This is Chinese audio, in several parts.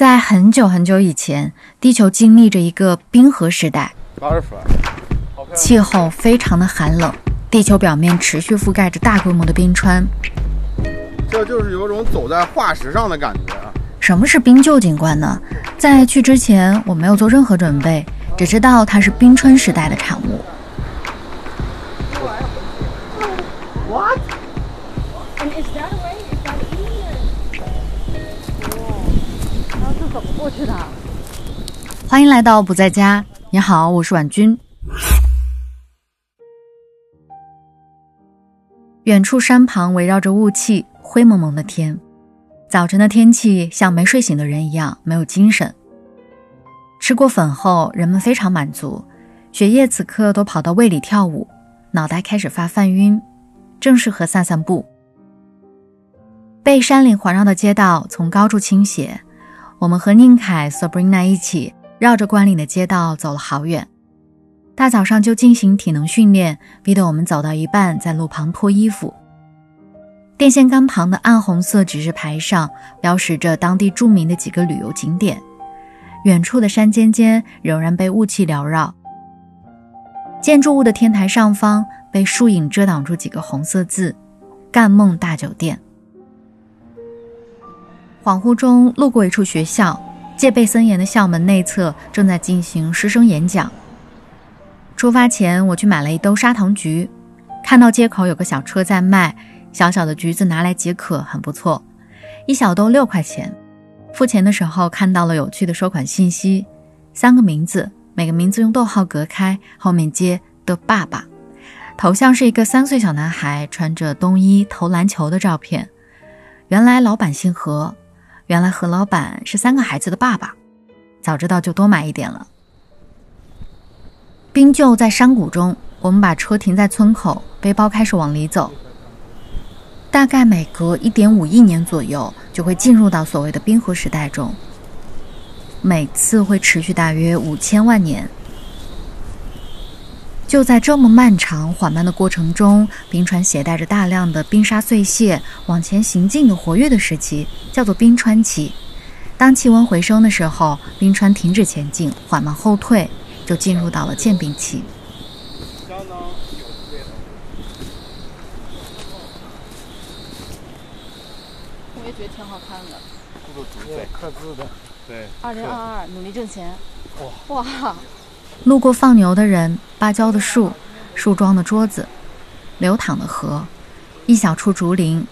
在很久很久以前，地球经历着一个冰河时代，气候非常的寒冷，地球表面持续覆盖着大规模的冰川。这就是有种走在化石上的感觉啊！什么是冰臼景观呢？在去之前，我没有做任何准备，只知道它是冰川时代的产物。怎么过去的？欢迎来到不在家。你好，我是婉君。远处山旁围绕着雾气，灰蒙蒙的天。早晨的天气像没睡醒的人一样没有精神。吃过粉后，人们非常满足，血液此刻都跑到胃里跳舞，脑袋开始发泛晕，正适合散散步。被山岭环绕的街道从高处倾斜。我们和宁凯、Sabrina 一起绕着关岭的街道走了好远。大早上就进行体能训练，逼得我们走到一半在路旁脱衣服。电线杆旁的暗红色指示牌上标识着当地著名的几个旅游景点。远处的山尖尖仍然被雾气缭绕，建筑物的天台上方被树影遮挡住几个红色字：“干梦大酒店。”恍惚中路过一处学校，戒备森严的校门内侧正在进行师生演讲。出发前，我去买了一兜砂糖橘，看到街口有个小车在卖，小小的橘子拿来解渴，很不错。一小兜六块钱。付钱的时候看到了有趣的收款信息：三个名字，每个名字用逗号隔开，后面接的爸爸，头像是一个三岁小男孩穿着冬衣投篮球的照片。原来老板姓何。原来何老板是三个孩子的爸爸，早知道就多买一点了。冰臼在山谷中，我们把车停在村口，背包开始往里走。大概每隔一点五亿年左右，就会进入到所谓的冰河时代中，每次会持续大约五千万年。就在这么漫长缓慢的过程中，冰川携带着大量的冰沙碎屑往前行进的活跃的时期，叫做冰川期。当气温回升的时候，冰川停止前进，缓慢后退，就进入到了渐冰期。我也觉得挺好看的，这刻字的，对。二零二二，努力挣钱。哇哇。路过放牛的人，芭蕉的树，树桩的桌子，流淌的河，一小处竹林，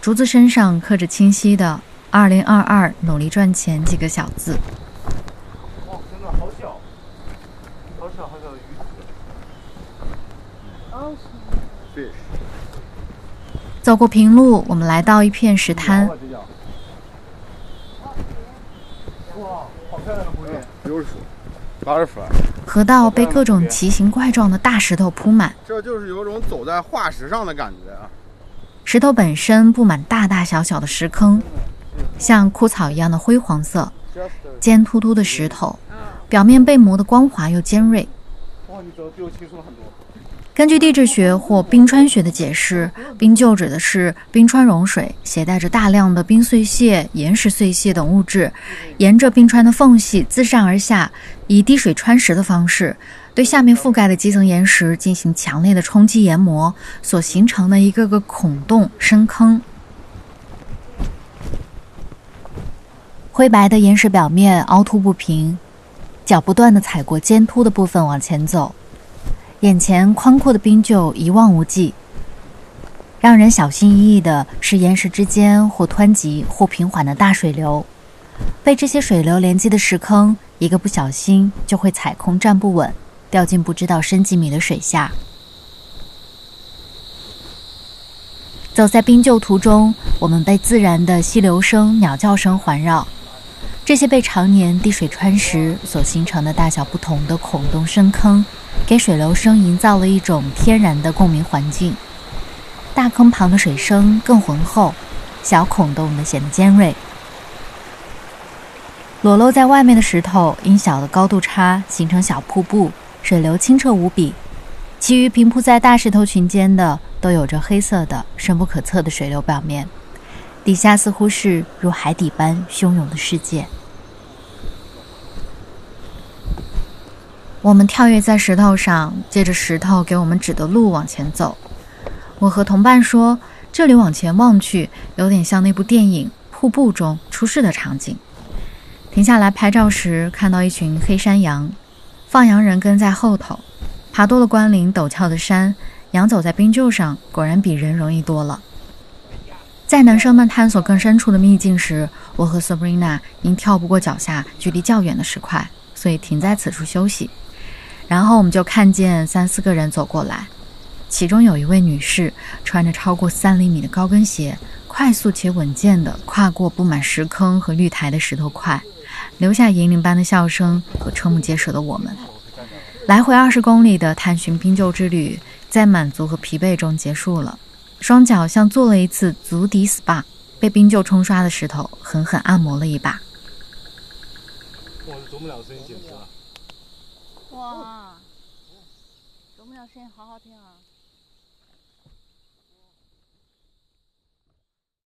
竹子身上刻着清晰的“二零二二努力赚钱”几个小字。哇，真的好小，好小好小的鱼。哦，fish。走过平路，我们来到一片石滩。哇，好漂亮的湖面，beautiful。河道被各种奇形怪状的大石头铺满，这就是有种走在化石上的感觉啊！石头本身布满大大小小的石坑，像枯草一样的灰黄色，尖突突的石头，表面被磨得光滑又尖锐。哇，你比我清楚了很多。根据地质学或冰川学的解释，冰臼指的是冰川融水携带着大量的冰碎屑、岩石碎屑等物质，沿着冰川的缝隙自上而下，以滴水穿石的方式，对下面覆盖的基层岩石进行强烈的冲击研磨，所形成的一个个孔洞深坑。灰白的岩石表面凹凸不平，脚不断地踩过尖凸的部分往前走。眼前宽阔的冰臼一望无际，让人小心翼翼的是岩石之间或湍急或平缓的大水流。被这些水流连接的石坑，一个不小心就会踩空站不稳，掉进不知道深几米的水下。走在冰臼途中，我们被自然的溪流声、鸟叫声环绕。这些被常年滴水穿石所形成的大小不同的孔洞深坑。给水流声营造了一种天然的共鸣环境。大坑旁的水声更浑厚，小孔洞的显得尖锐。裸露在外面的石头因小的高度差形成小瀑布，水流清澈无比。其余平铺在大石头群间的都有着黑色的深不可测的水流表面，底下似乎是如海底般汹涌的世界。我们跳跃在石头上借着石头给我们指的路往前走。我和同伴说这里往前望去有点像那部电影瀑布中出事的场景。停下来拍照时看到一群黑山羊放羊人跟在后头爬多了关岭陡峭的山羊走在冰臼上果然比人容易多了。在男生们探索更深处的秘境时，我和 Sabrina 因跳不过脚下距离较远的石块，所以停在此处休息。然后我们就看见三四个人走过来，其中有一位女士穿着超过三厘米的高跟鞋，快速且稳健地跨过布满石坑和绿苔的石头块，留下银铃般的笑声和瞠目结舌的我们。来回二十公里的探寻冰臼之旅，在满足和疲惫中结束了，双脚像做了一次足底 SPA，被冰臼冲刷的石头狠狠按摩了一把。哇，啄木鸟声音简直了！哇，啄木鸟声音好好听啊！